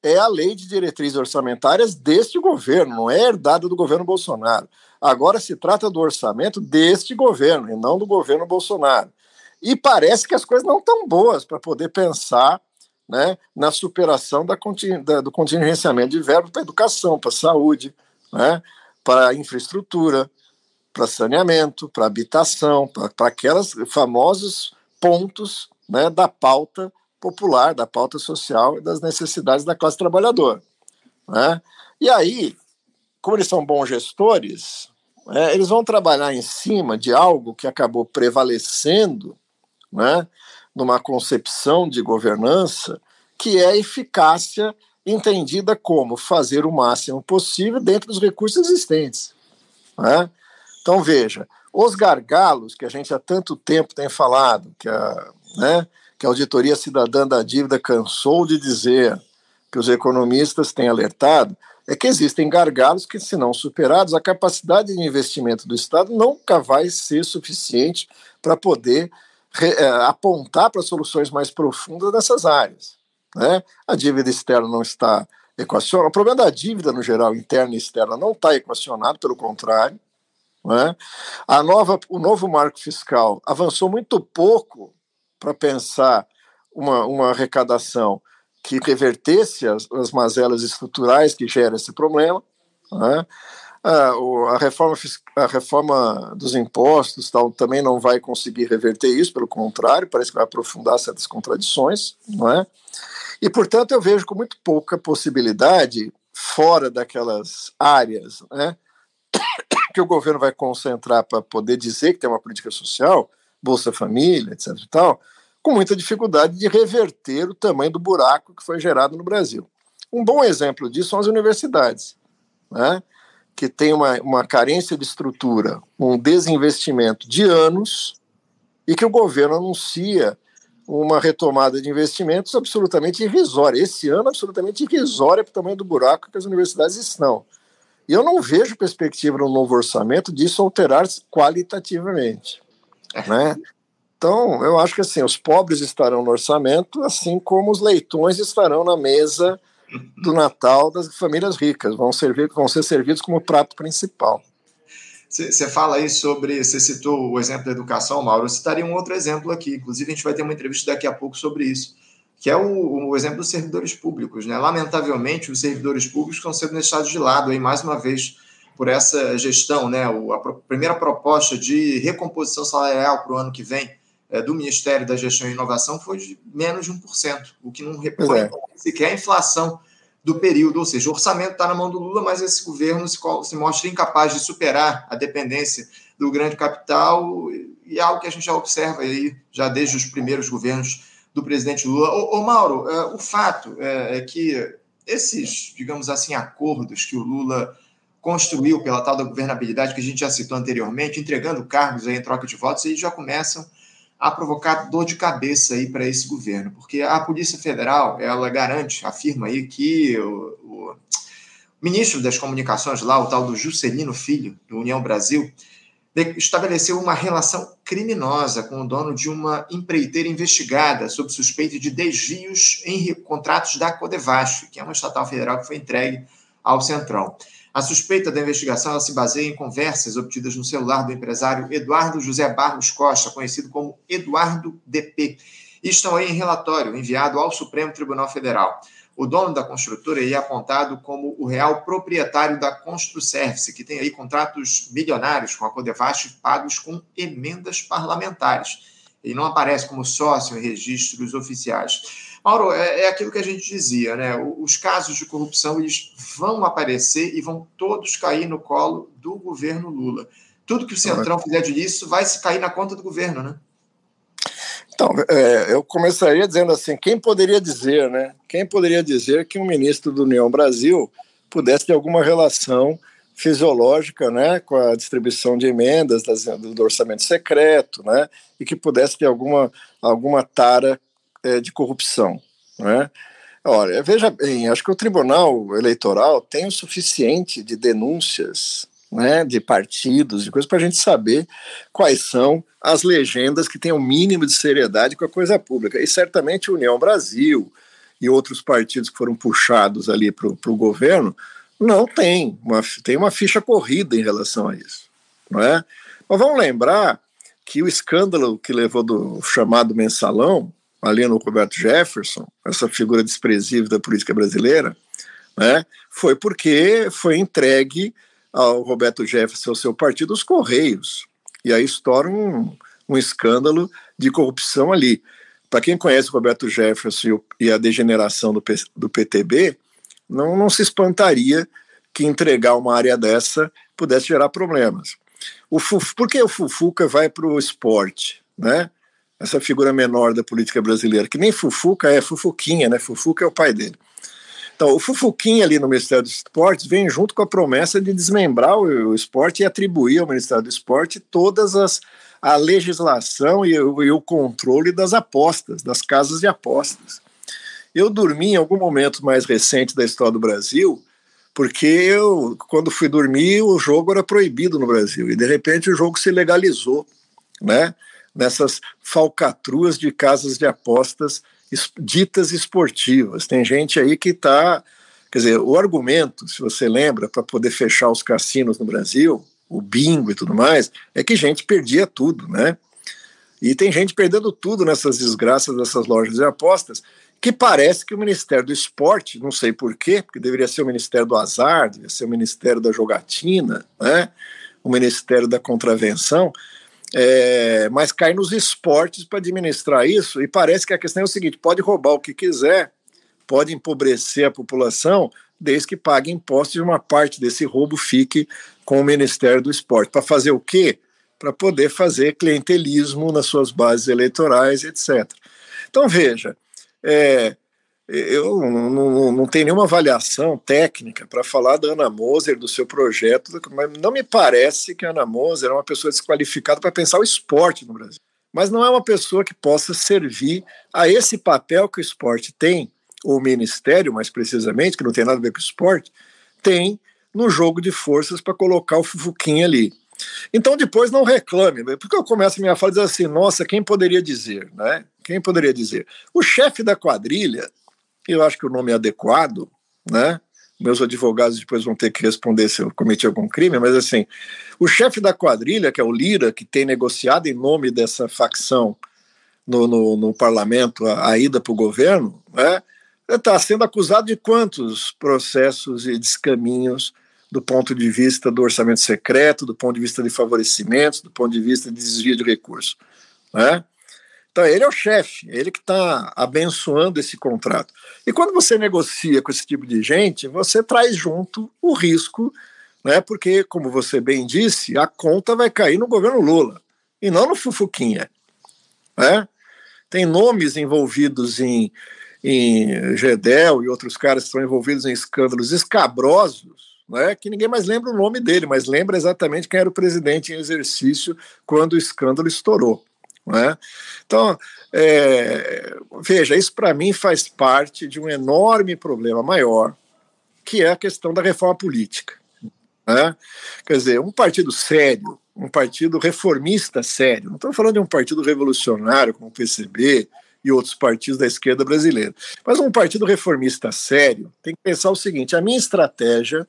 é a lei de diretrizes orçamentárias deste governo, não é herdada do governo Bolsonaro. Agora se trata do orçamento deste governo e não do governo Bolsonaro. E parece que as coisas não estão boas para poder pensar né, na superação da, da, do contingenciamento de verbo para educação, para saúde, né, para infraestrutura, para saneamento, para habitação, para aquelas famosos pontos né, da pauta popular, da pauta social e das necessidades da classe trabalhadora. Né? E aí, como eles são bons gestores, é, eles vão trabalhar em cima de algo que acabou prevalecendo né, numa concepção de governança, que é eficácia entendida como fazer o máximo possível dentro dos recursos existentes. Né? Então, veja, os gargalos que a gente há tanto tempo tem falado, que a, né, que a Auditoria Cidadã da Dívida cansou de dizer, que os economistas têm alertado, é que existem gargalos que, se não superados, a capacidade de investimento do Estado nunca vai ser suficiente para poder apontar para soluções mais profundas nessas áreas. Né? A dívida externa não está equacionada. O problema da dívida, no geral, interna e externa, não está equacionado, pelo contrário. Né? A nova, o novo marco fiscal avançou muito pouco para pensar uma, uma arrecadação que revertesse as, as mazelas estruturais que geram esse problema. Né? A, a, reforma, a reforma dos impostos tal, também não vai conseguir reverter isso, pelo contrário, parece que vai aprofundar certas contradições. Não é? E, portanto, eu vejo com muito pouca possibilidade, fora daquelas áreas né, porque o governo vai concentrar para poder dizer que tem uma política social, Bolsa Família, etc. e tal, com muita dificuldade de reverter o tamanho do buraco que foi gerado no Brasil. Um bom exemplo disso são as universidades, né? Que tem uma, uma carência de estrutura, um desinvestimento de anos, e que o governo anuncia uma retomada de investimentos absolutamente irrisória. Esse ano, absolutamente irrisória para o tamanho do buraco que as universidades estão. E eu não vejo perspectiva no novo orçamento disso alterar qualitativamente. Né? Então, eu acho que assim, os pobres estarão no orçamento, assim como os leitões estarão na mesa do Natal das famílias ricas, vão, servir, vão ser servidos como prato principal. Você fala aí sobre, você citou o exemplo da educação, Mauro, eu citaria um outro exemplo aqui, inclusive a gente vai ter uma entrevista daqui a pouco sobre isso, que é o, o exemplo dos servidores públicos. Né? Lamentavelmente, os servidores públicos estão sendo deixados de lado aí, mais uma vez, por essa gestão. Né? O, a primeira proposta de recomposição salarial para o ano que vem do Ministério da Gestão e Inovação foi de menos de 1%, o que não representa é. sequer a inflação do período, ou seja, o orçamento está na mão do Lula, mas esse governo se, se, mostra incapaz de superar a dependência do grande capital, e é algo que a gente já observa aí, já desde os primeiros governos do presidente Lula. Ô, ô Mauro, é, o fato é, é, que esses, digamos assim, acordos que o Lula construiu pela tal da governabilidade que a gente já citou anteriormente, entregando cargos aí em troca de votos, eles já começam a provocar dor de cabeça aí para esse governo, porque a Polícia Federal ela garante, afirma aí que o, o ministro das Comunicações lá, o tal do Juscelino Filho, do União Brasil, estabeleceu uma relação criminosa com o dono de uma empreiteira investigada sob suspeita de desvios em contratos da Codevasf, que é uma estatal federal que foi entregue ao Centrão. A suspeita da investigação se baseia em conversas obtidas no celular do empresário Eduardo José Barros Costa, conhecido como Eduardo DP, estão aí em relatório enviado ao Supremo Tribunal Federal. O dono da construtora é apontado como o real proprietário da Construservice, que tem aí contratos milionários com a Codevasf pagos com emendas parlamentares. Ele não aparece como sócio em registros oficiais. Mauro, é, é, aquilo que a gente dizia, né? Os casos de corrupção eles vão aparecer e vão todos cair no colo do governo Lula. Tudo que o Centrão fizer disso vai se cair na conta do governo, né? Então, é, eu começaria dizendo assim: quem poderia dizer, né? Quem poderia dizer que um ministro do União Brasil pudesse ter alguma relação fisiológica, né, com a distribuição de emendas das, do orçamento secreto, né, e que pudesse ter alguma alguma tara é, de corrupção. Né? Olha, veja bem, acho que o Tribunal Eleitoral tem o suficiente de denúncias né, de partidos, de coisas, para a gente saber quais são as legendas que têm o um mínimo de seriedade com a coisa pública. E certamente União Brasil e outros partidos que foram puxados ali para o governo não tem uma, tem uma ficha corrida em relação a isso. Não é? Mas vamos lembrar que o escândalo que levou do chamado mensalão ali no Roberto Jefferson, essa figura desprezível da política brasileira, né, foi porque foi entregue ao Roberto Jefferson, ao seu partido, os Correios. E aí estoura um, um escândalo de corrupção ali. Para quem conhece o Roberto Jefferson e a degeneração do, P, do PTB, não, não se espantaria que entregar uma área dessa pudesse gerar problemas. O por que o Fufuca vai para o esporte? Né? Essa figura menor da política brasileira, que nem Fufuca é Fufuquinha, né? Fufuca é o pai dele. Então, o Fufuquinha ali no Ministério dos Esportes vem junto com a promessa de desmembrar o, o esporte e atribuir ao Ministério do Esporte todas as a legislação e e o controle das apostas, das casas de apostas. Eu dormi em algum momento mais recente da história do Brasil, porque eu, quando fui dormir, o jogo era proibido no Brasil, e de repente o jogo se legalizou, né? Nessas falcatruas de casas de apostas ditas esportivas. Tem gente aí que está. Quer dizer, o argumento, se você lembra, para poder fechar os cassinos no Brasil, o bingo e tudo mais, é que gente perdia tudo, né? E tem gente perdendo tudo nessas desgraças dessas lojas de apostas, que parece que o Ministério do Esporte, não sei porquê, porque deveria ser o Ministério do Azar, deveria ser o Ministério da Jogatina, né? o Ministério da Contravenção, é, mas cai nos esportes para administrar isso, e parece que a questão é o seguinte: pode roubar o que quiser, pode empobrecer a população, desde que pague impostos e uma parte desse roubo fique com o Ministério do Esporte. Para fazer o quê? Para poder fazer clientelismo nas suas bases eleitorais, etc. Então, veja, é, eu não, não, não, tenho nenhuma avaliação técnica para falar da Ana Moser, do seu projeto, mas não me parece que a Ana Moser é uma pessoa desqualificada para pensar o esporte no Brasil. Mas não é uma pessoa que possa servir a esse papel que o esporte tem, ou o ministério, mais precisamente, que não tem nada a ver com o esporte, tem no jogo de forças para colocar o Fufuquinha ali. Então depois não reclame, porque eu começo a minha fala dizendo assim, nossa, quem poderia dizer, né? Quem poderia dizer? O chefe da quadrilha, eu acho que o nome é adequado, né? Meus advogados depois vão ter que responder se eu cometi algum crime, mas assim, o chefe da quadrilha, que é o Lira, que tem negociado em nome dessa facção no, no, no parlamento a, a ida para o governo, né? Está sendo acusado de quantos processos e descaminhos do ponto de vista do orçamento secreto, do ponto de vista de favorecimentos, do ponto de vista de desvio de recursos. Né? Então, ele é o chefe, ele que está abençoando esse contrato. E quando você negocia com esse tipo de gente, você traz junto o risco, né? porque, como você bem disse, a conta vai cair no governo Lula e não no Fufuquinha. Né? Tem nomes envolvidos em, em Gedel e outros caras que estão envolvidos em escândalos escabrosos né, que ninguém mais lembra o nome dele, mas lembra exatamente quem era o presidente em exercício quando o escândalo estourou. Né? Então, é, veja, isso para mim faz parte de um enorme problema maior, que é a questão da reforma política. Né? Quer dizer, um partido sério, um partido reformista sério, não estamos falando de um partido revolucionário como o PCB e outros partidos da esquerda brasileira, mas um partido reformista sério tem que pensar o seguinte: a minha estratégia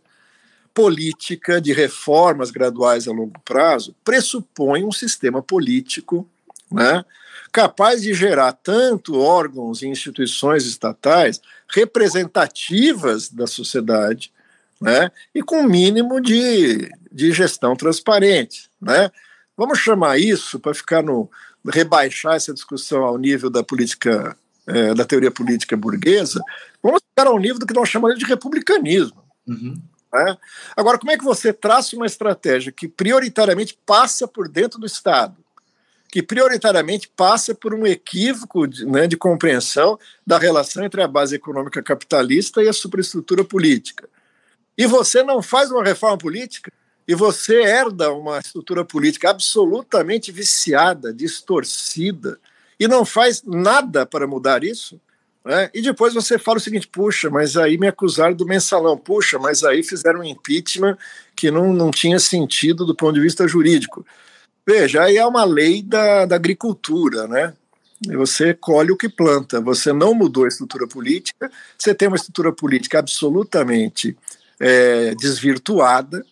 política de reformas graduais a longo prazo pressupõe um sistema político né, capaz de gerar tanto órgãos e instituições estatais representativas da sociedade né, e com mínimo de, de gestão transparente. Né. Vamos chamar isso, para ficar no. rebaixar essa discussão ao nível da política, é, da teoria política burguesa, vamos ficar ao nível do que nós chamamos de republicanismo. Uhum. Né? Agora, como é que você traça uma estratégia que prioritariamente passa por dentro do Estado, que prioritariamente passa por um equívoco de, né, de compreensão da relação entre a base econômica capitalista e a superestrutura política? E você não faz uma reforma política? E você herda uma estrutura política absolutamente viciada, distorcida, e não faz nada para mudar isso? Né? E depois você fala o seguinte: puxa, mas aí me acusaram do mensalão, puxa, mas aí fizeram um impeachment que não, não tinha sentido do ponto de vista jurídico. Veja, aí é uma lei da, da agricultura, né? Você colhe o que planta. Você não mudou a estrutura política, você tem uma estrutura política absolutamente é, desvirtuada,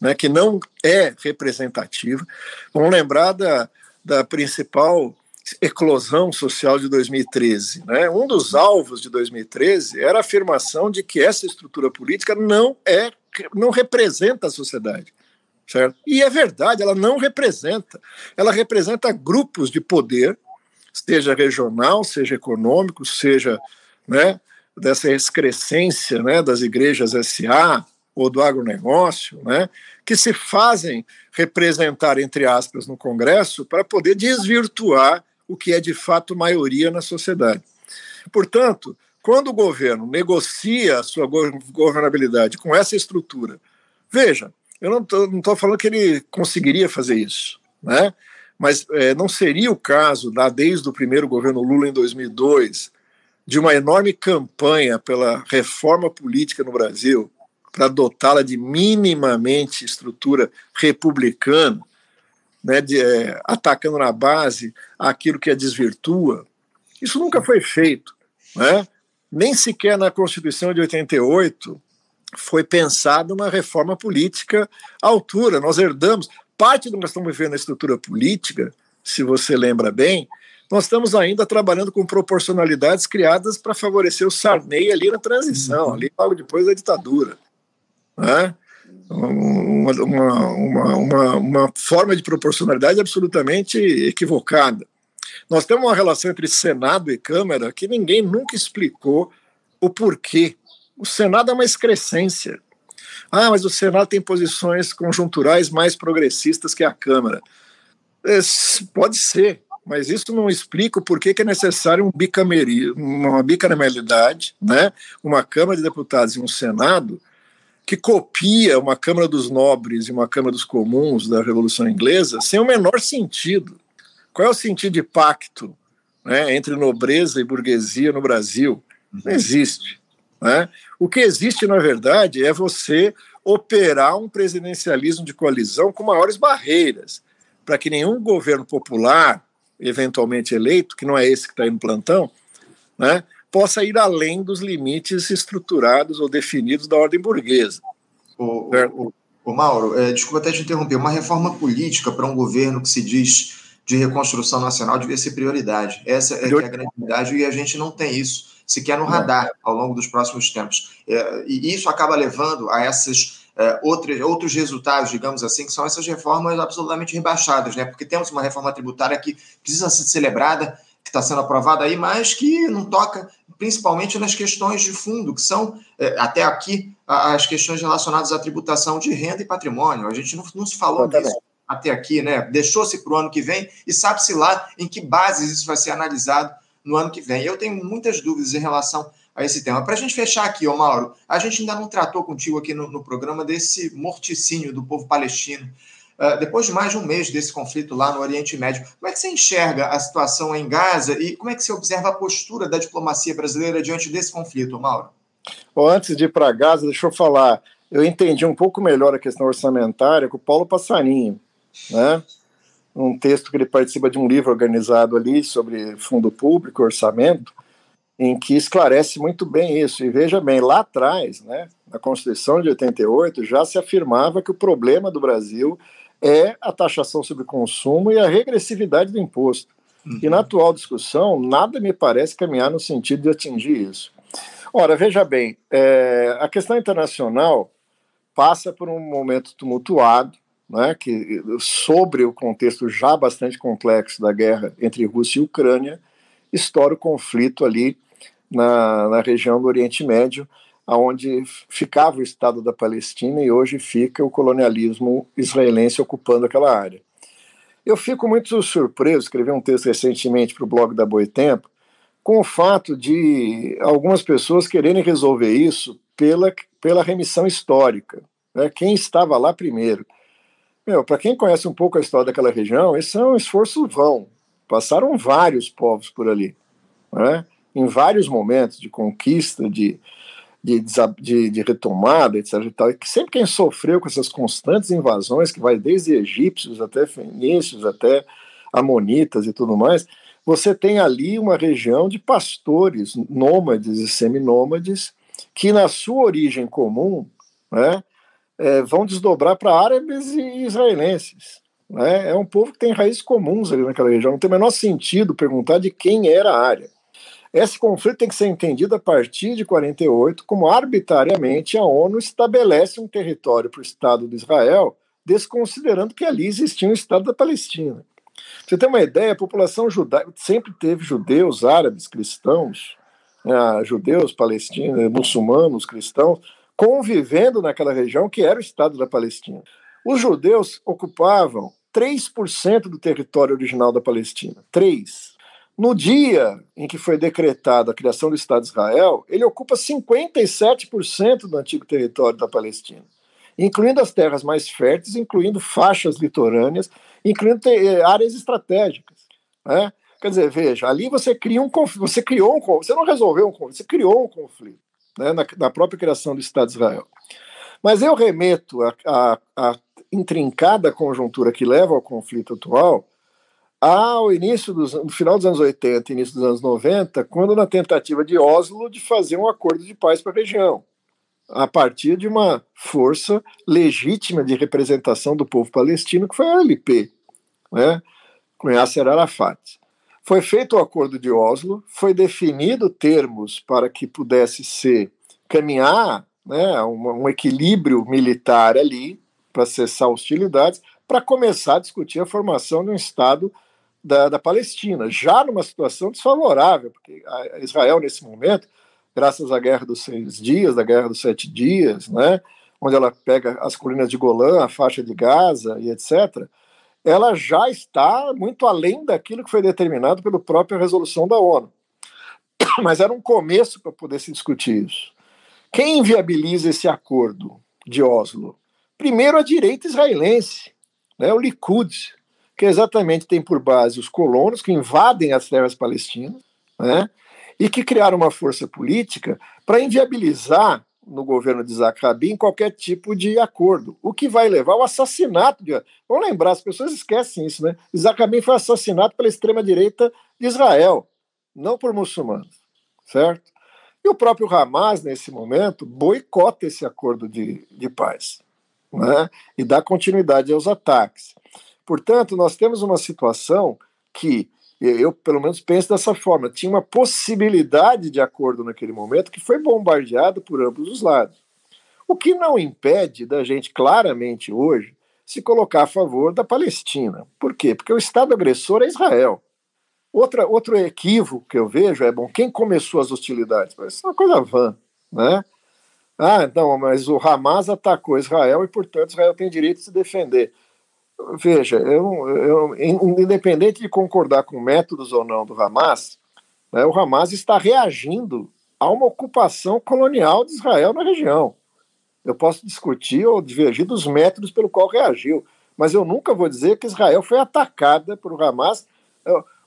né, que não é representativa. Vamos lembrar da, da principal eclosão social de 2013. Né? Um dos alvos de 2013 era a afirmação de que essa estrutura política não é, não representa a sociedade. Certo? E é verdade, ela não representa. Ela representa grupos de poder, seja regional, seja econômico, seja né, dessa excrescência né, das igrejas SA ou do agronegócio, né, que se fazem representar, entre aspas, no Congresso para poder desvirtuar o que é de fato maioria na sociedade. Portanto, quando o governo negocia a sua governabilidade com essa estrutura, veja, eu não estou falando que ele conseguiria fazer isso, né? mas é, não seria o caso, lá desde o primeiro governo Lula em 2002, de uma enorme campanha pela reforma política no Brasil, para dotá-la de minimamente estrutura republicana, né, de, é, atacando na base aquilo que a desvirtua. Isso nunca foi feito. Né? Nem sequer na Constituição de 88 foi pensada uma reforma política à altura. Nós herdamos parte do que nós estamos vivendo na estrutura política, se você lembra bem, nós estamos ainda trabalhando com proporcionalidades criadas para favorecer o Sarney ali na transição, uhum. ali logo depois da ditadura. Né? uma, uma, uma, uma forma de proporcionalidade absolutamente equivocada. Nós temos uma relação entre Senado e Câmara que ninguém nunca explicou o porquê. O Senado é uma excrescência. Ah, mas o Senado tem posições conjunturais mais progressistas que a Câmara. É, pode ser, mas isso não explica porquê que é necessário um uma bicameralidade, né? uma Câmara de Deputados e um Senado que copia uma Câmara dos Nobres e uma Câmara dos Comuns da Revolução Inglesa sem o menor sentido. Qual é o sentido de pacto né, entre nobreza e burguesia no Brasil? Não existe. Né? O que existe, na verdade, é você operar um presidencialismo de coalizão com maiores barreiras, para que nenhum governo popular, eventualmente eleito, que não é esse que está aí no plantão, né, possa ir além dos limites estruturados ou definidos da ordem burguesa. O, o, o Mauro, é, desculpa até te interromper, uma reforma política para um governo que se diz de reconstrução nacional devia ser prioridade. Essa é, é a grande verdade e a gente não tem isso sequer no radar ao longo dos próximos tempos. É, e isso acaba levando a essas é, outros, outros resultados, digamos assim, que são essas reformas absolutamente rebaixadas, né? Porque temos uma reforma tributária que precisa ser celebrada, que está sendo aprovada aí, mas que não toca principalmente nas questões de fundo, que são, é, até aqui, as questões relacionadas à tributação de renda e patrimônio. A gente não, não se falou disso até aqui, né? Deixou-se para o ano que vem e sabe-se lá em que bases isso vai ser analisado no ano que vem. Eu tenho muitas dúvidas em relação a esse tema. Para a gente fechar aqui, ô Mauro, a gente ainda não tratou contigo aqui no, no programa desse morticínio do povo palestino. Uh, depois de mais de um mês desse conflito lá no Oriente Médio, como é que você enxerga a situação em Gaza e como é que você observa a postura da diplomacia brasileira diante desse conflito, Mauro? Bom, antes de ir para Gaza, deixa eu falar. Eu entendi um pouco melhor a questão orçamentária com o Paulo Passarinho, né? Um texto que ele participa de um livro organizado ali sobre fundo público, orçamento, em que esclarece muito bem isso. E veja bem, lá atrás, né, na Constituição de 88, já se afirmava que o problema do Brasil é a taxação sobre consumo e a regressividade do imposto. Uhum. E na uhum. atual discussão, nada me parece caminhar no sentido de atingir isso. Ora, veja bem, é, a questão internacional passa por um momento tumultuado, né, que, sobre o contexto já bastante complexo da guerra entre Rússia e Ucrânia, estoura o conflito ali na, na região do Oriente Médio, onde ficava o Estado da Palestina e hoje fica o colonialismo israelense ocupando aquela área. Eu fico muito surpreso, escrevi um texto recentemente para o blog da Boitempo, com o fato de algumas pessoas quererem resolver isso pela, pela remissão histórica. Né? Quem estava lá primeiro? Meu, para quem conhece um pouco a história daquela região, esse é um esforço vão. Passaram vários povos por ali, né? em vários momentos de conquista, de, de, de, de retomada, etc. E, tal. e sempre quem sofreu com essas constantes invasões, que vai desde egípcios até fenícios, até amonitas e tudo mais, você tem ali uma região de pastores nômades e seminômades que, na sua origem comum, né, é, vão desdobrar para árabes e israelenses. Né? É um povo que tem raízes comuns ali naquela região. Não tem o menor sentido perguntar de quem era a área. Esse conflito tem que ser entendido a partir de 48, como arbitrariamente a ONU estabelece um território para o Estado de Israel, desconsiderando que ali existia um Estado da Palestina. você tem uma ideia, a população judaica sempre teve judeus, árabes, cristãos, né, judeus, palestinos, muçulmanos, cristãos, convivendo naquela região que era o Estado da Palestina. Os judeus ocupavam 3% do território original da Palestina. 3. No dia em que foi decretada a criação do Estado de Israel, ele ocupa 57% do antigo território da Palestina, incluindo as terras mais férteis, incluindo faixas litorâneas, incluindo eh, áreas estratégicas. Né? Quer dizer, veja, ali você cria um conflito, você criou um conflito, você não resolveu um conflito, você criou um conflito né, na, na, própria criação do Estado de Israel. Mas eu remeto a intrincada conjuntura que leva ao conflito atual ao início dos no final dos anos 80, início dos anos 90, quando na tentativa de Oslo de fazer um acordo de paz para a região, a partir de uma força legítima de representação do povo palestino que foi a LP, né, com Yasser Arafat. Foi feito o acordo de Oslo, foi definido termos para que pudesse ser caminhar né, um, um equilíbrio militar ali para cessar hostilidades, para começar a discutir a formação de um Estado da, da, Palestina, já numa situação desfavorável, porque Israel, nesse momento, graças à Guerra dos Seis Dias, da Guerra dos Sete Dias, né, onde ela pega as colinas de Golã, a faixa de Gaza e etc., ela já está muito além daquilo que foi determinado pela própria resolução da ONU. Mas era um começo para poder se discutir isso. Quem inviabiliza esse acordo de Oslo? Primeiro, a direita israelense, né, o Likud, que exatamente tem por base os colonos que invadem as terras palestinas, né, e que criaram uma força política para inviabilizar no governo de Isaac Rabin qualquer tipo de acordo, o que vai levar ao assassinato de. Vamos lembrar, as pessoas esquecem isso, né? Isaac Rabin foi assassinado pela extrema-direita de Israel, não por muçulmanos, certo? E o próprio Hamas, nesse momento, boicota esse acordo de, de paz né? e dá continuidade aos ataques. Portanto, nós temos uma situação que eu, pelo menos, penso dessa forma: tinha uma possibilidade de acordo naquele momento que foi bombardeado por ambos os lados. O que não impede da gente claramente hoje se colocar a favor da Palestina. Por quê? Porque o Estado agressor é Israel. Outra, outro equívoco que eu vejo é, bom, quem começou as hostilidades? Isso é uma coisa vã, né? Ah, então, mas o Hamas atacou Israel e, portanto, Israel tem direito de se defender. Veja, eu, eu, independente de concordar com métodos ou não do Hamas, né, o Hamas está reagindo a uma ocupação colonial de Israel na região. Eu posso discutir ou divergir dos métodos pelo qual reagiu, mas eu nunca vou dizer que Israel foi atacada por Hamas.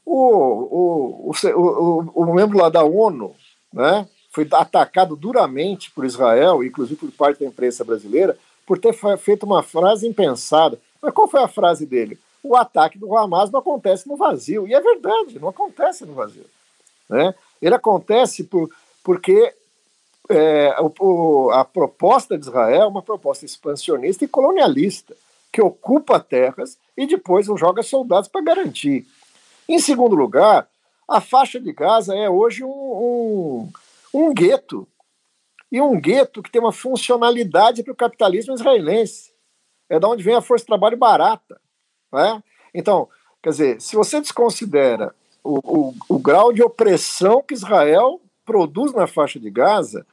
O, o, o, o, membro lá da ONU né, foi atacado duramente por Israel, inclusive por parte da imprensa brasileira, por ter feito uma frase impensada. Mas qual foi a frase dele? O ataque do Hamas não acontece no vazio. E é verdade, não acontece no vazio. Né? Ele acontece por, porque é, o, a proposta de Israel é uma proposta expansionista e colonialista, que ocupa terras e depois joga soldados para garantir. Em segundo lugar, a faixa de Gaza é hoje um, um, um gueto. E um gueto que tem uma funcionalidade para o capitalismo israelense é da onde vem a força de trabalho barata. Né? Então, quer dizer, se você desconsidera o, o, o grau de opressão que Israel produz na faixa de Gaza,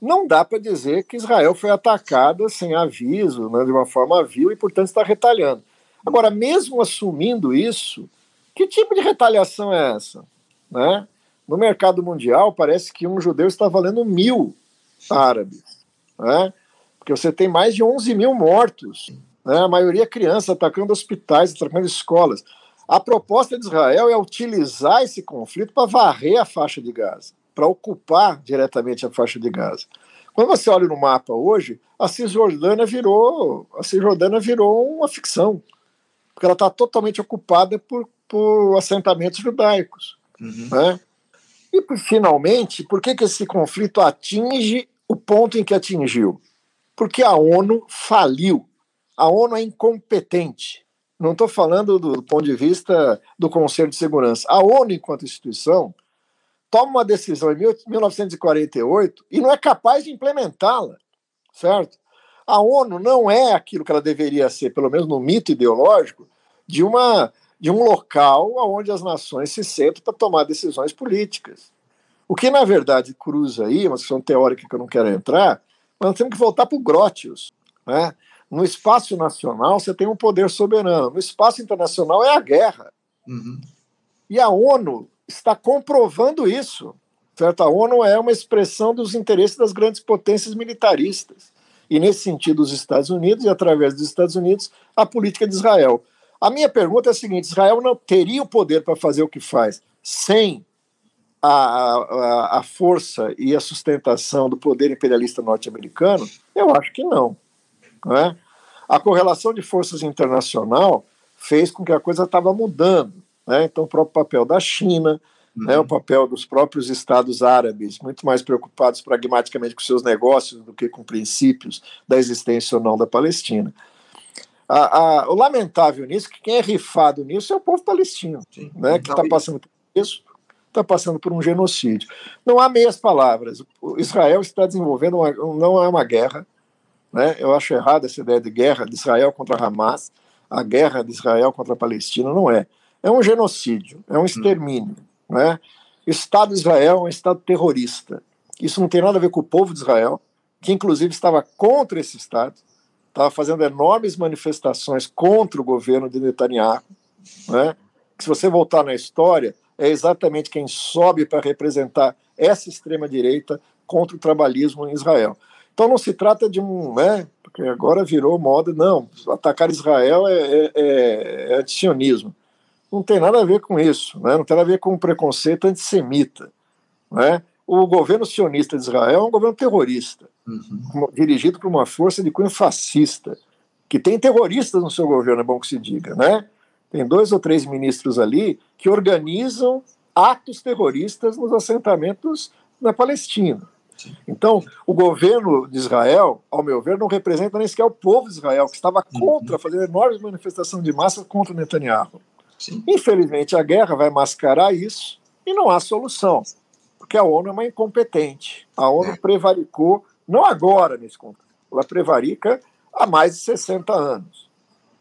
não dá para dizer que Israel foi atacada sem aviso, né, de uma forma vil e, portanto, está retalhando. Agora, mesmo assumindo isso, que tipo de retaliação é essa? Né? No mercado mundial, parece que um judeu está valendo mil árabes. Né? Porque você tem mais de 11 mil mortos, né? a maioria crianças atacando hospitais, atacando escolas. A proposta de Israel é utilizar esse conflito para varrer a faixa de Gaza, para ocupar diretamente a faixa de Gaza. Quando você olha no mapa hoje, a Cisjordânia virou, a Cisjordânia virou uma ficção, porque ela está totalmente ocupada por, por assentamentos judaicos. Uhum. Né? E, finalmente, por que, que esse conflito atinge o ponto em que atingiu? Porque a ONU faliu. A ONU é incompetente. Não estou falando do, do ponto de vista do Conselho de Segurança. A ONU, enquanto instituição, toma uma decisão em 1948 e não é capaz de implementá-la, certo? A ONU não é aquilo que ela deveria ser, pelo menos no mito ideológico, de uma de um local onde as nações se sentam para tomar decisões políticas. O que na verdade cruza aí, uma questão teórica que eu não quero entrar, nós temos que voltar para o Grotius. Né? No espaço nacional, você tem um poder soberano. No espaço internacional, é a guerra. Uhum. E a ONU está comprovando isso. Certo? A ONU é uma expressão dos interesses das grandes potências militaristas. E, nesse sentido, os Estados Unidos, e através dos Estados Unidos, a política de Israel. A minha pergunta é a seguinte: Israel não teria o poder para fazer o que faz sem a, a, a força e a sustentação do poder imperialista norte-americano? Eu acho que não. não é? A correlação de forças internacional fez com que a coisa estava mudando. Né? Então, o próprio papel da China, uhum. né, o papel dos próprios estados árabes, muito mais preocupados pragmaticamente com seus negócios do que com princípios da existência ou não da Palestina. A, a, o lamentável nisso, que quem é rifado nisso é o povo palestino, Sim. né, que está passando por isso está passando por um genocídio. Não há meias palavras. O Israel está desenvolvendo uma, não é uma guerra. Né? Eu acho errada essa ideia de guerra de Israel contra Hamas. A guerra de Israel contra a Palestina não é. É um genocídio, é um extermínio. Hum. Né? O Estado de Israel é um Estado terrorista. Isso não tem nada a ver com o povo de Israel, que inclusive estava contra esse Estado, estava fazendo enormes manifestações contra o governo de Netanyahu, né? que se você voltar na história, é exatamente quem sobe para representar essa extrema-direita contra o trabalhismo em Israel. Então não se trata de um, né, porque agora virou moda, não, atacar Israel é, é, é, é antisionismo. Não tem nada a ver com isso, né? não tem nada a ver com um preconceito antissemita. Né? O governo sionista de Israel é um governo terrorista, uhum. dirigido por uma força de cunho fascista, que tem terroristas no seu governo, é bom que se diga. Né? Tem dois ou três ministros ali que organizam atos terroristas nos assentamentos na Palestina. Então, o governo de Israel, ao meu ver, não representa nem sequer o povo de Israel, que estava uhum. contra, fazendo enormes manifestações de massa contra Netanyahu. Sim. Infelizmente, a guerra vai mascarar isso e não há solução, porque a ONU é uma incompetente. A ONU é. prevaricou, não agora nesse conflito, ela prevarica há mais de 60 anos.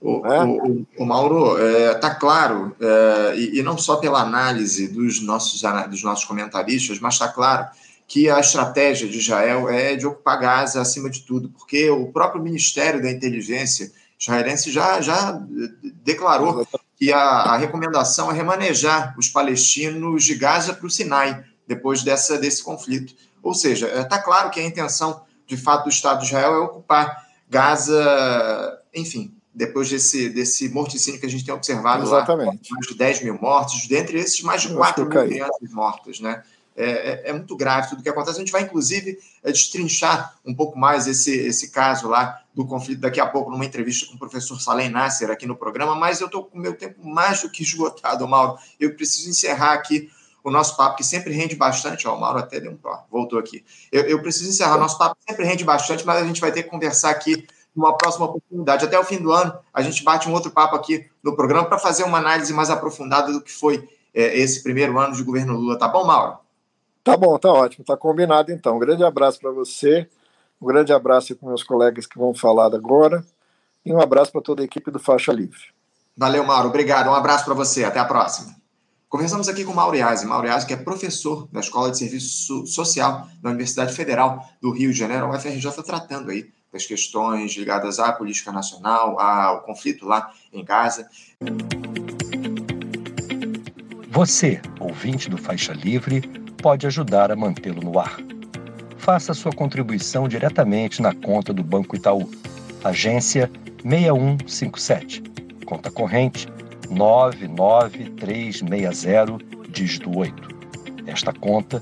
O, é? o, o, Mauro, está é, tá claro, é, e, e, não só pela análise dos nossos, dos nossos comentaristas, mas está claro que a estratégia de Israel é de ocupar Gaza acima de tudo, porque o próprio Ministério da Inteligência israelense já, já declarou que a, a recomendação é remanejar os palestinos de Gaza para o Sinai, depois dessa, desse conflito. Ou seja, está claro que a intenção, de fato, do Estado de Israel é ocupar Gaza, enfim, depois desse, desse morticínio que a gente tem observado Exatamente. lá, mais de 10 mil mortos, dentre esses mais de 4 mil crianças mortas, né? É, é, é, muito grave tudo o que acontece. A gente vai, inclusive, é, destrinchar um pouco mais esse, esse caso lá do conflito daqui a pouco, numa entrevista com o professor Salem Nasser aqui no programa, mas eu estou com o meu tempo mais do que esgotado, Mauro. Eu preciso encerrar aqui o nosso papo, que sempre rende bastante. Ó, o Mauro até deu um ó, voltou aqui. Eu, eu preciso encerrar. O nosso papo sempre rende bastante, mas a gente vai ter que conversar aqui numa próxima oportunidade. Até o fim do ano, a gente bate um outro papo aqui no programa para fazer uma análise mais aprofundada do que foi é, esse primeiro ano de governo Lula. Tá bom, Mauro? Tá bom, tá ótimo, tá combinado então. Um grande abraço para você, um grande abraço para meus colegas que vão falar agora e um abraço para toda a equipe do Faixa Livre. Valeu, Mauro, obrigado. Um abraço para você, até a próxima. Conversamos aqui com Mauro Iazzi. Mauro Iazzi, que é professor da Escola de Serviço Social da Universidade Federal do Rio de Janeiro, a UFRJ, tratando aí das questões ligadas à política nacional, ao conflito lá em Gaza. Você, ouvinte do Faixa Livre, pode ajudar a mantê-lo no ar. Faça sua contribuição diretamente na conta do Banco Itaú, agência 6157, conta corrente 99360, dígito 8. Esta conta